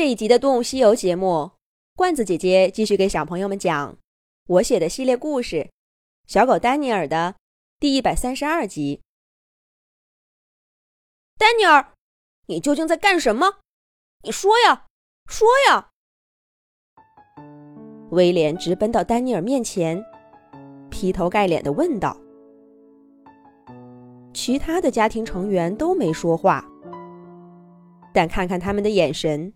这一集的《动物西游》节目，罐子姐姐继续给小朋友们讲我写的系列故事《小狗丹尼尔》的第一百三十二集。丹尼尔，你究竟在干什么？你说呀，说呀！威廉直奔到丹尼尔面前，劈头盖脸的问道。其他的家庭成员都没说话，但看看他们的眼神。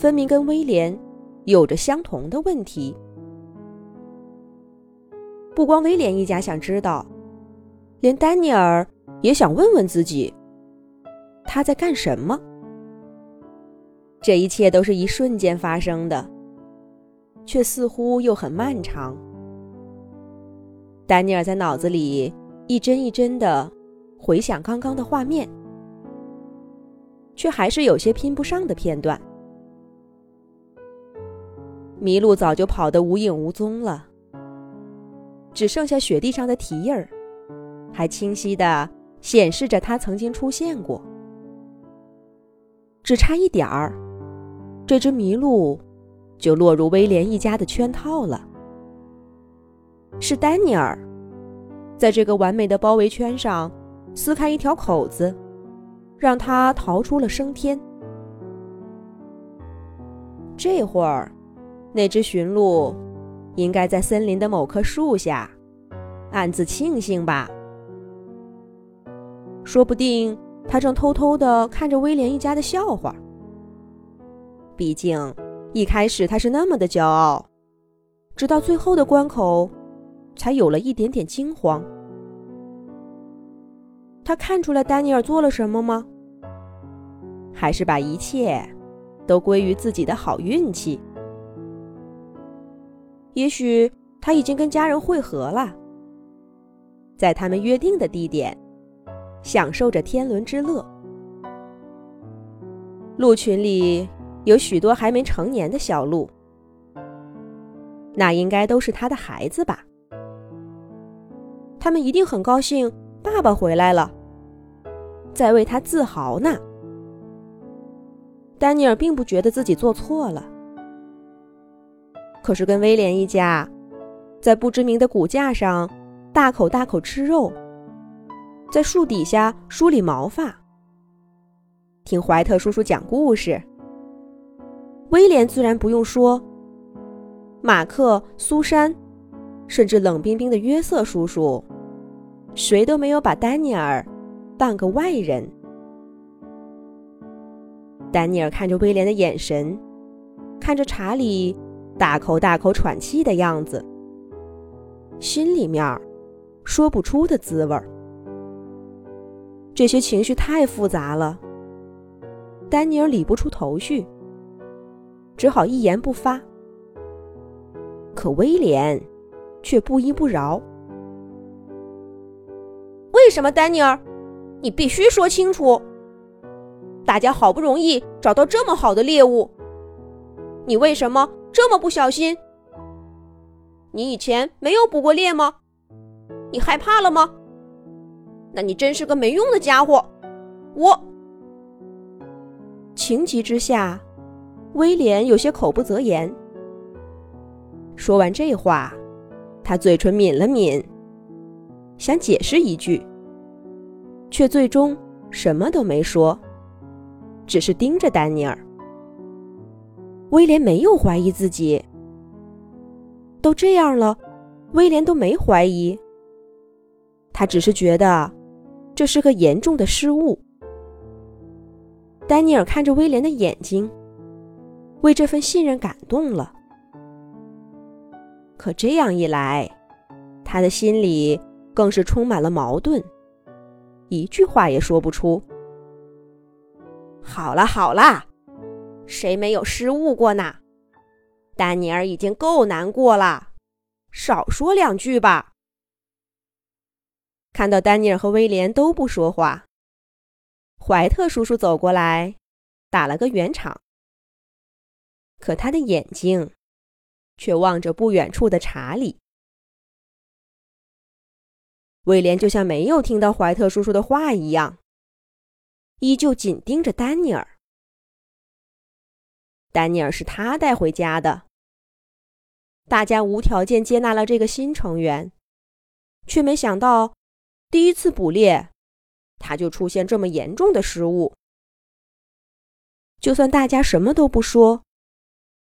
分明跟威廉有着相同的问题。不光威廉一家想知道，连丹尼尔也想问问自己，他在干什么。这一切都是一瞬间发生的，却似乎又很漫长。丹尼尔在脑子里一帧一帧的回想刚刚的画面，却还是有些拼不上的片段。麋鹿早就跑得无影无踪了，只剩下雪地上的蹄印儿，还清晰的显示着它曾经出现过。只差一点儿，这只麋鹿就落入威廉一家的圈套了。是丹尼尔，在这个完美的包围圈上撕开一条口子，让他逃出了升天。这会儿。那只驯鹿，应该在森林的某棵树下，暗自庆幸吧。说不定他正偷偷的看着威廉一家的笑话。毕竟，一开始他是那么的骄傲，直到最后的关口，才有了一点点惊慌。他看出来丹尼尔做了什么吗？还是把一切都归于自己的好运气？也许他已经跟家人会合了，在他们约定的地点，享受着天伦之乐。鹿群里有许多还没成年的小鹿，那应该都是他的孩子吧？他们一定很高兴爸爸回来了，在为他自豪呢。丹尼尔并不觉得自己做错了。可是，跟威廉一家在不知名的骨架上大口大口吃肉，在树底下梳理毛发，听怀特叔叔讲故事。威廉自然不用说，马克、苏珊，甚至冷冰冰的约瑟叔叔，谁都没有把丹尼尔当个外人。丹尼尔看着威廉的眼神，看着查理。大口大口喘气的样子，心里面说不出的滋味儿。这些情绪太复杂了，丹尼尔理不出头绪，只好一言不发。可威廉却不依不饶：“为什么，丹尼尔？你必须说清楚。大家好不容易找到这么好的猎物，你为什么？”这么不小心，你以前没有捕过猎吗？你害怕了吗？那你真是个没用的家伙！我情急之下，威廉有些口不择言。说完这话，他嘴唇抿了抿，想解释一句，却最终什么都没说，只是盯着丹尼尔。威廉没有怀疑自己，都这样了，威廉都没怀疑。他只是觉得这是个严重的失误。丹尼尔看着威廉的眼睛，为这份信任感动了。可这样一来，他的心里更是充满了矛盾，一句话也说不出。好了好了。谁没有失误过呢？丹尼尔已经够难过了，少说两句吧。看到丹尼尔和威廉都不说话，怀特叔叔走过来，打了个圆场。可他的眼睛却望着不远处的查理。威廉就像没有听到怀特叔叔的话一样，依旧紧盯着丹尼尔。丹尼尔是他带回家的。大家无条件接纳了这个新成员，却没想到第一次捕猎，他就出现这么严重的失误。就算大家什么都不说，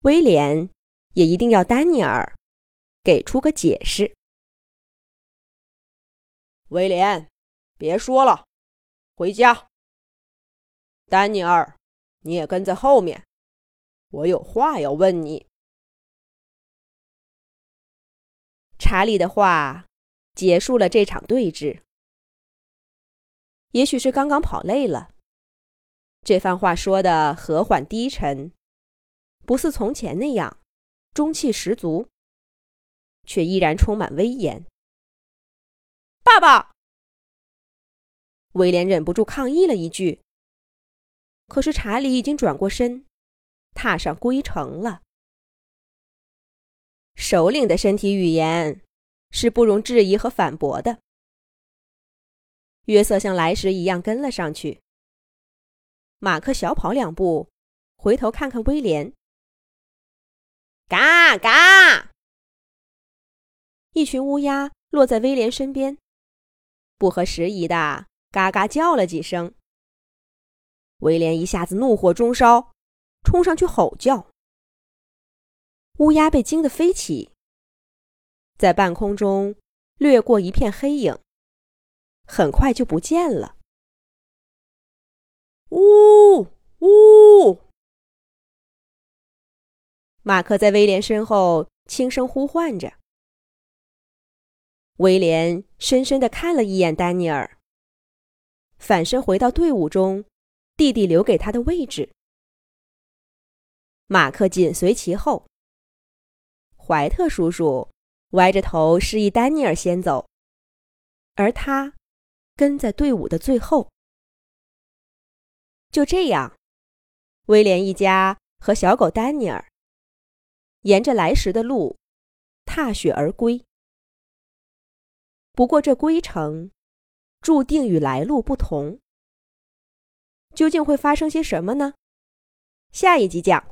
威廉也一定要丹尼尔给出个解释。威廉，别说了，回家。丹尼尔，你也跟在后面，我有话要问你。查理的话结束了这场对峙。也许是刚刚跑累了，这番话说的和缓低沉，不似从前那样中气十足，却依然充满威严。爸爸，威廉忍不住抗议了一句。可是查理已经转过身，踏上归程了。首领的身体语言是不容置疑和反驳的。约瑟像来时一样跟了上去。马克小跑两步，回头看看威廉。嘎嘎！一群乌鸦落在威廉身边，不合时宜的嘎嘎叫了几声。威廉一下子怒火中烧，冲上去吼叫。乌鸦被惊得飞起，在半空中掠过一片黑影，很快就不见了。呜呜！马克在威廉身后轻声呼唤着。威廉深深的看了一眼丹尼尔，反身回到队伍中。弟弟留给他的位置，马克紧随其后。怀特叔叔歪着头示意丹尼尔先走，而他跟在队伍的最后。就这样，威廉一家和小狗丹尼尔沿着来时的路踏雪而归。不过，这归程注定与来路不同。究竟会发生些什么呢？下一集讲。